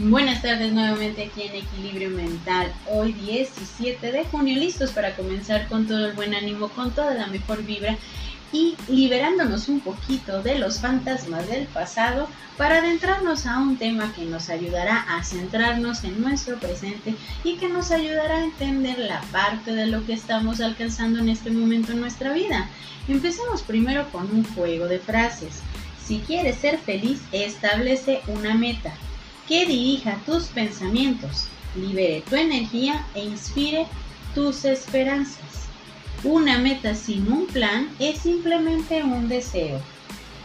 Buenas tardes nuevamente aquí en Equilibrio Mental. Hoy 17 de junio, listos para comenzar con todo el buen ánimo, con toda la mejor vibra y liberándonos un poquito de los fantasmas del pasado para adentrarnos a un tema que nos ayudará a centrarnos en nuestro presente y que nos ayudará a entender la parte de lo que estamos alcanzando en este momento en nuestra vida. Empecemos primero con un juego de frases. Si quieres ser feliz, establece una meta que dirija tus pensamientos, libere tu energía e inspire tus esperanzas. Una meta sin un plan es simplemente un deseo.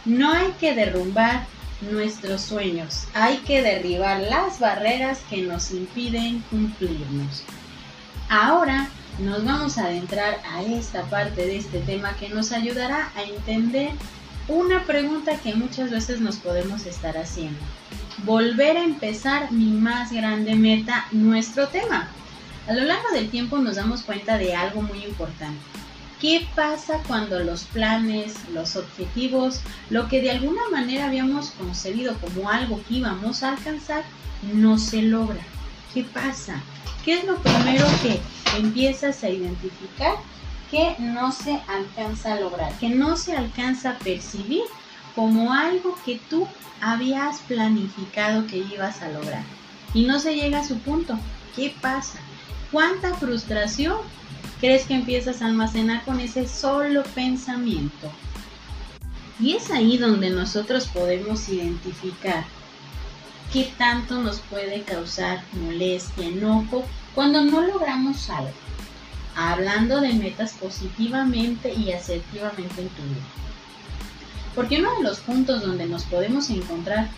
No hay que derrumbar nuestros sueños, hay que derribar las barreras que nos impiden cumplirnos. Ahora nos vamos a adentrar a esta parte de este tema que nos ayudará a entender una pregunta que muchas veces nos podemos estar haciendo volver a empezar mi más grande meta, nuestro tema. A lo largo del tiempo nos damos cuenta de algo muy importante. ¿Qué pasa cuando los planes, los objetivos, lo que de alguna manera habíamos concebido como algo que íbamos a alcanzar, no se logra? ¿Qué pasa? ¿Qué es lo primero que empiezas a identificar que no se alcanza a lograr, que no se alcanza a percibir como algo que tú habías planificado que ibas a lograr y no se llega a su punto. ¿Qué pasa? ¿Cuánta frustración crees que empiezas a almacenar con ese solo pensamiento? Y es ahí donde nosotros podemos identificar qué tanto nos puede causar molestia, enojo cuando no logramos algo. Hablando de metas positivamente y asertivamente en tu vida. Porque uno de los puntos donde nos podemos encontrar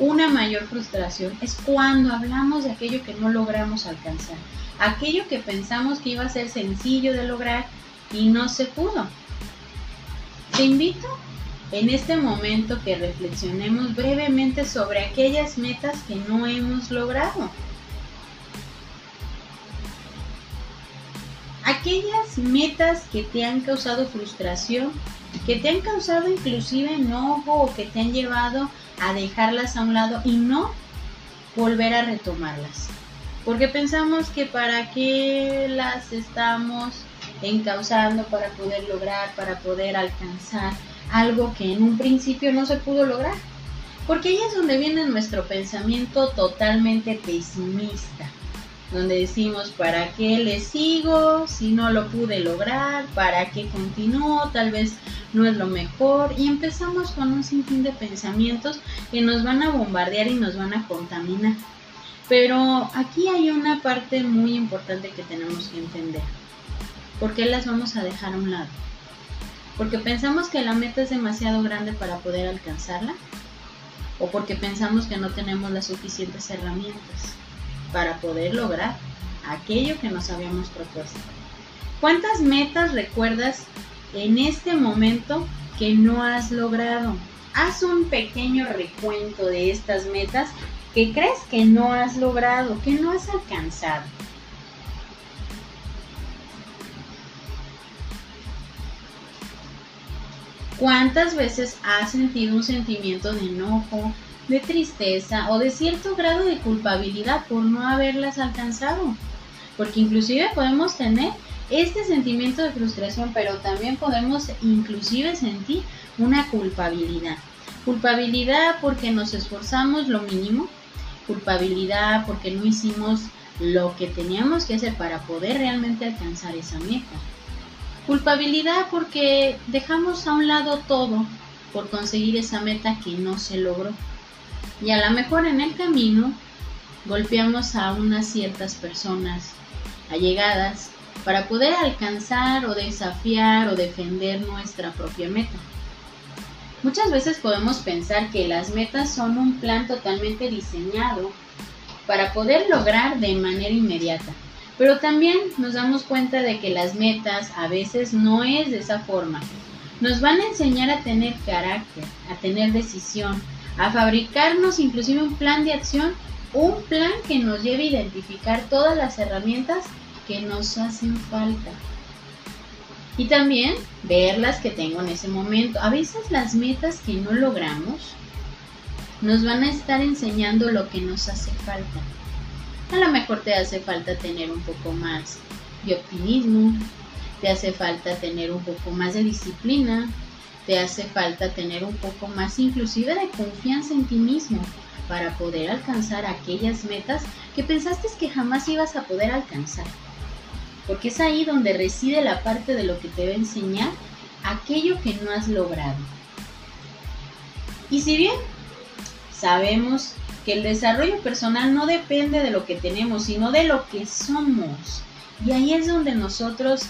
una mayor frustración es cuando hablamos de aquello que no logramos alcanzar, aquello que pensamos que iba a ser sencillo de lograr y no se pudo. Te invito en este momento que reflexionemos brevemente sobre aquellas metas que no hemos logrado. Aquellas metas que te han causado frustración que te han causado inclusive enojo o que te han llevado a dejarlas a un lado y no volver a retomarlas. Porque pensamos que para qué las estamos encauzando para poder lograr, para poder alcanzar algo que en un principio no se pudo lograr. Porque ahí es donde viene nuestro pensamiento totalmente pesimista donde decimos, ¿para qué le sigo si no lo pude lograr? ¿Para qué continúo? Tal vez no es lo mejor. Y empezamos con un sinfín de pensamientos que nos van a bombardear y nos van a contaminar. Pero aquí hay una parte muy importante que tenemos que entender. ¿Por qué las vamos a dejar a un lado? Porque pensamos que la meta es demasiado grande para poder alcanzarla o porque pensamos que no tenemos las suficientes herramientas para poder lograr aquello que nos habíamos propuesto. ¿Cuántas metas recuerdas en este momento que no has logrado? Haz un pequeño recuento de estas metas que crees que no has logrado, que no has alcanzado. ¿Cuántas veces has sentido un sentimiento de enojo, de tristeza o de cierto grado de culpabilidad por no haberlas alcanzado. Porque inclusive podemos tener este sentimiento de frustración, pero también podemos inclusive sentir una culpabilidad. Culpabilidad porque nos esforzamos lo mínimo, culpabilidad porque no hicimos lo que teníamos que hacer para poder realmente alcanzar esa meta. Culpabilidad porque dejamos a un lado todo por conseguir esa meta que no se logró y a lo mejor en el camino golpeamos a unas ciertas personas allegadas para poder alcanzar o desafiar o defender nuestra propia meta. Muchas veces podemos pensar que las metas son un plan totalmente diseñado para poder lograr de manera inmediata, pero también nos damos cuenta de que las metas a veces no es de esa forma. Nos van a enseñar a tener carácter, a tener decisión, a fabricarnos inclusive un plan de acción, un plan que nos lleve a identificar todas las herramientas que nos hacen falta. Y también ver las que tengo en ese momento. A veces las metas que no logramos nos van a estar enseñando lo que nos hace falta. A lo mejor te hace falta tener un poco más de optimismo, te hace falta tener un poco más de disciplina, te hace falta tener un poco más inclusive de confianza en ti mismo para poder alcanzar aquellas metas que pensaste que jamás ibas a poder alcanzar. Porque es ahí donde reside la parte de lo que te va a enseñar aquello que no has logrado. Y si bien sabemos que el desarrollo personal no depende de lo que tenemos, sino de lo que somos. Y ahí es donde nosotros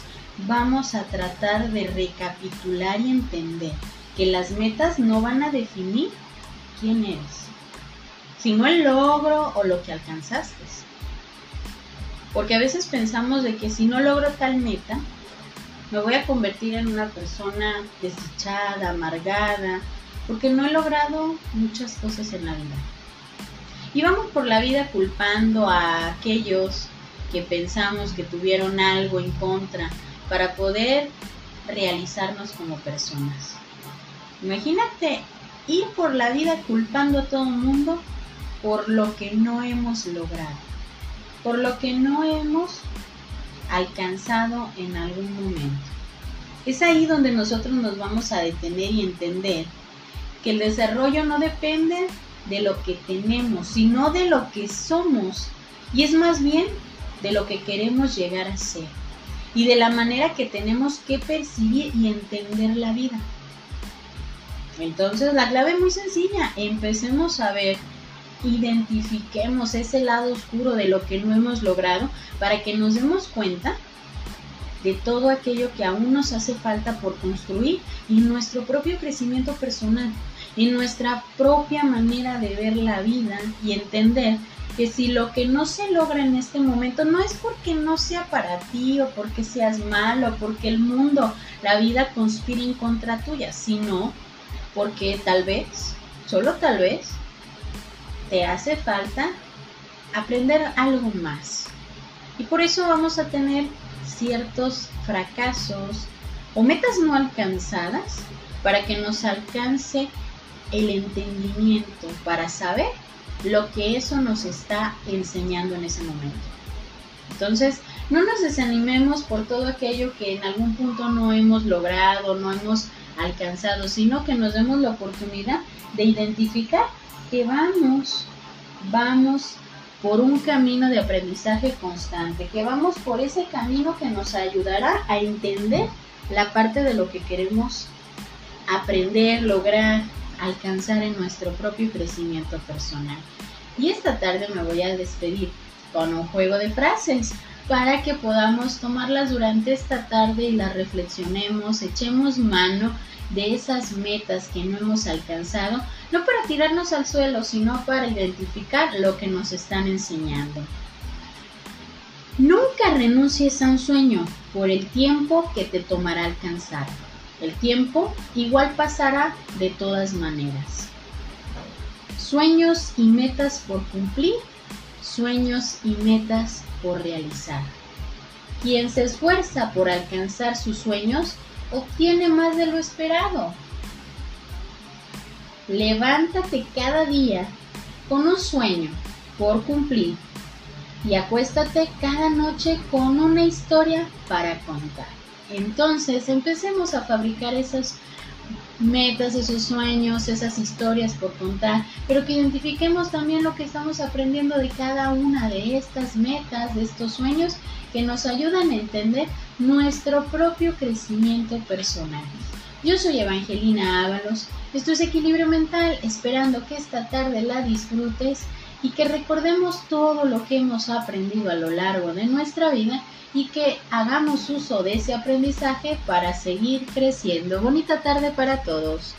vamos a tratar de recapitular y entender que las metas no van a definir quién eres, sino el logro o lo que alcanzaste. Porque a veces pensamos de que si no logro tal meta, me voy a convertir en una persona desdichada, amargada, porque no he logrado muchas cosas en la vida. Y vamos por la vida culpando a aquellos que pensamos que tuvieron algo en contra para poder realizarnos como personas. Imagínate ir por la vida culpando a todo el mundo por lo que no hemos logrado, por lo que no hemos alcanzado en algún momento. Es ahí donde nosotros nos vamos a detener y entender que el desarrollo no depende de lo que tenemos, sino de lo que somos. Y es más bien de lo que queremos llegar a ser. Y de la manera que tenemos que percibir y entender la vida. Entonces la clave es muy sencilla. Empecemos a ver, identifiquemos ese lado oscuro de lo que no hemos logrado para que nos demos cuenta de todo aquello que aún nos hace falta por construir y nuestro propio crecimiento personal en nuestra propia manera de ver la vida y entender que si lo que no se logra en este momento no es porque no sea para ti o porque seas malo o porque el mundo, la vida conspire en contra tuya, sino porque tal vez, solo tal vez, te hace falta aprender algo más. Y por eso vamos a tener ciertos fracasos o metas no alcanzadas para que nos alcance el entendimiento para saber lo que eso nos está enseñando en ese momento. Entonces, no nos desanimemos por todo aquello que en algún punto no hemos logrado, no hemos alcanzado, sino que nos demos la oportunidad de identificar que vamos, vamos por un camino de aprendizaje constante, que vamos por ese camino que nos ayudará a entender la parte de lo que queremos aprender, lograr, alcanzar en nuestro propio crecimiento personal. Y esta tarde me voy a despedir con un juego de frases para que podamos tomarlas durante esta tarde y las reflexionemos, echemos mano de esas metas que no hemos alcanzado, no para tirarnos al suelo, sino para identificar lo que nos están enseñando. Nunca renuncies a un sueño por el tiempo que te tomará alcanzarlo. El tiempo igual pasará de todas maneras. Sueños y metas por cumplir, sueños y metas por realizar. Quien se esfuerza por alcanzar sus sueños obtiene más de lo esperado. Levántate cada día con un sueño por cumplir y acuéstate cada noche con una historia para contar. Entonces empecemos a fabricar esas metas, esos sueños, esas historias por contar, pero que identifiquemos también lo que estamos aprendiendo de cada una de estas metas, de estos sueños que nos ayudan a entender nuestro propio crecimiento personal. Yo soy Evangelina Ábalos, esto es Equilibrio Mental, esperando que esta tarde la disfrutes y que recordemos todo lo que hemos aprendido a lo largo de nuestra vida y que hagamos uso de ese aprendizaje para seguir creciendo. Bonita tarde para todos.